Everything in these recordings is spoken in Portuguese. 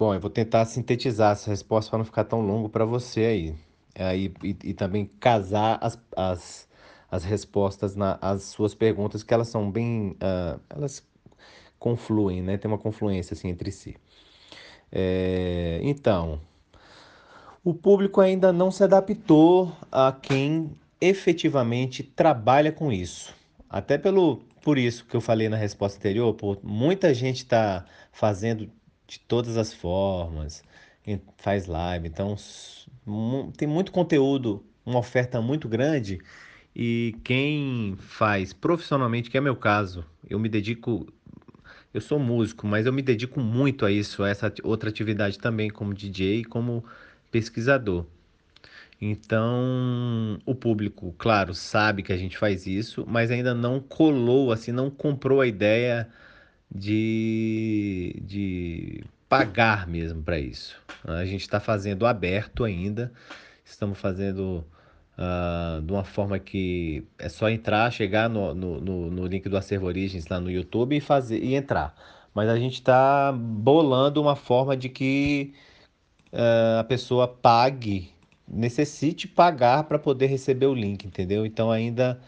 Bom, eu vou tentar sintetizar essa resposta para não ficar tão longo para você aí. aí e, e, também casar as, as, as respostas nas suas perguntas, que elas são bem. Uh, elas confluem, né? Tem uma confluência assim entre si. É, então, o público ainda não se adaptou a quem efetivamente trabalha com isso. Até pelo, por isso que eu falei na resposta anterior, por muita gente está fazendo de todas as formas, faz live, então tem muito conteúdo, uma oferta muito grande e quem faz profissionalmente, que é meu caso, eu me dedico, eu sou músico, mas eu me dedico muito a isso, a essa outra atividade também como DJ e como pesquisador. Então, o público, claro, sabe que a gente faz isso, mas ainda não colou, assim, não comprou a ideia de, de pagar mesmo para isso. A gente está fazendo aberto ainda, estamos fazendo uh, de uma forma que é só entrar, chegar no, no, no, no link do Acervo Origens lá no YouTube e, fazer, e entrar. Mas a gente está bolando uma forma de que uh, a pessoa pague necessite pagar para poder receber o link, entendeu? Então ainda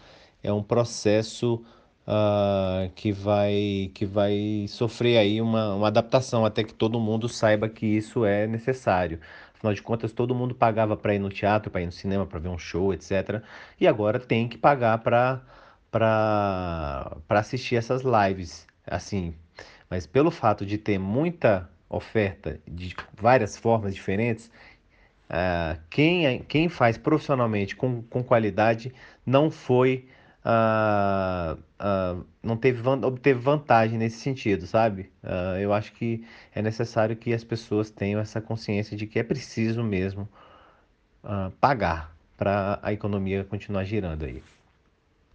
é um processo uh, que, vai, que vai sofrer aí uma, uma adaptação até que todo mundo saiba que isso é necessário. Afinal de contas, todo mundo pagava para ir no teatro, para ir no cinema, para ver um show, etc. E agora tem que pagar para para assistir essas lives, assim. Mas pelo fato de ter muita oferta de várias formas diferentes, Uh, quem, quem faz profissionalmente com, com qualidade não foi. Uh, uh, não teve, obteve vantagem nesse sentido, sabe? eu acho que é necessário que as pessoas tenham essa consciência de que é preciso mesmo pagar para a economia continuar girando aí.